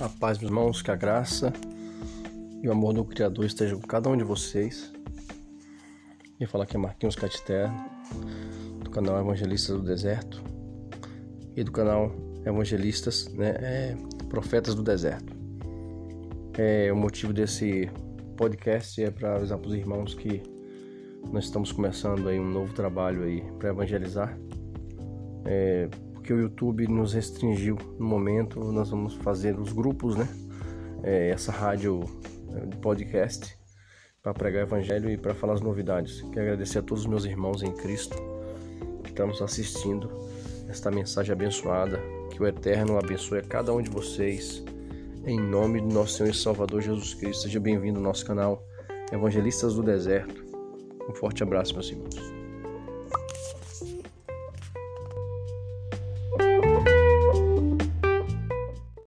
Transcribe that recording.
A paz, meus irmãos, que a graça e o amor do Criador estejam com cada um de vocês. E falar que é Marquinhos Catiter, do canal Evangelistas do Deserto e do canal Evangelistas, né, é, Profetas do Deserto. É, o motivo desse podcast é para avisar para os irmãos que nós estamos começando aí um novo trabalho aí para evangelizar. É, porque o YouTube nos restringiu no momento, nós vamos fazer os grupos, né? É, essa rádio é, de podcast para pregar evangelho e para falar as novidades. Quero agradecer a todos os meus irmãos em Cristo que estão nos assistindo esta mensagem abençoada. Que o Eterno abençoe a cada um de vocês. Em nome do nosso Senhor e Salvador Jesus Cristo. Seja bem-vindo ao nosso canal Evangelistas do Deserto. Um forte abraço, meus irmãos.